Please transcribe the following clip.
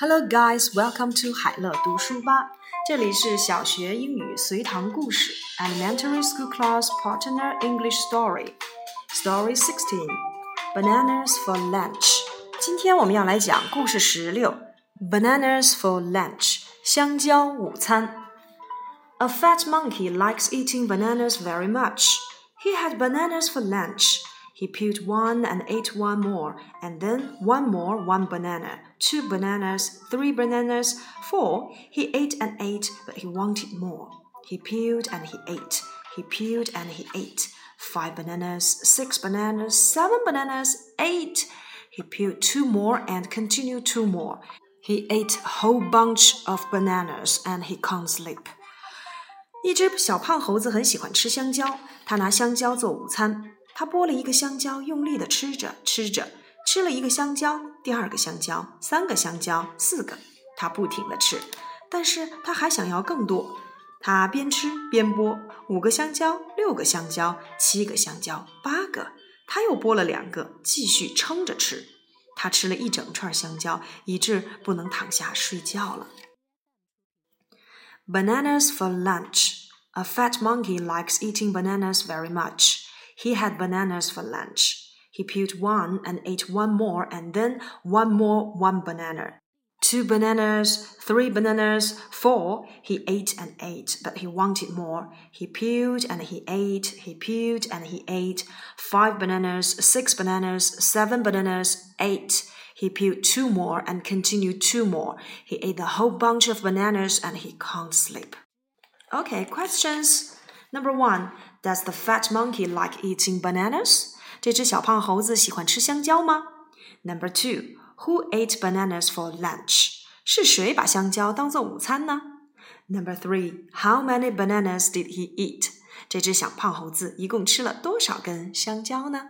Hello, guys! Welcome to 海乐读书吧。这里是小学英语随堂故事 Elementary School Class Partner English Story Story Sixteen Bananas for Lunch。今天我们要来讲故事十六 Bananas for Lunch 香蕉午餐。A fat monkey likes eating bananas very much. He had bananas for lunch. He peeled one and ate one more, and then one more, one banana, two bananas, three bananas, four. He ate and ate, but he wanted more. He peeled and he ate. He peeled and he ate. Five bananas, six bananas, seven bananas, eight. He peeled two more and continued two more. He ate a whole bunch of bananas and he can't sleep. 一只小胖猴子很喜欢吃香蕉，他拿香蕉做午餐。他剥了一个香蕉，用力的吃着吃着， 吃了一个香蕉，第二个香蕉，三个香蕉，四个，他不停的吃，但是他还想要更多。他边吃边剥，五个香蕉，六个香蕉，七个香蕉，八个，他又剥了两个，继续撑着吃。他吃了一整串香蕉，以致不能躺下睡觉了。Bananas for lunch. A fat monkey likes eating bananas very much. He had bananas for lunch. He peeled one and ate one more, and then one more, one banana. Two bananas, three bananas, four. He ate and ate, but he wanted more. He peeled and he ate, he peeled and he ate. Five bananas, six bananas, seven bananas, eight. He peeled two more and continued two more. He ate the whole bunch of bananas and he can't sleep. Okay, questions. Number one, does the fat monkey like eating bananas? 这只小胖猴子喜欢吃香蕉吗？Number two, who ate bananas for lunch? 是谁把香蕉当做午餐呢？Number three, how many bananas did he eat? 这只小胖猴子一共吃了多少根香蕉呢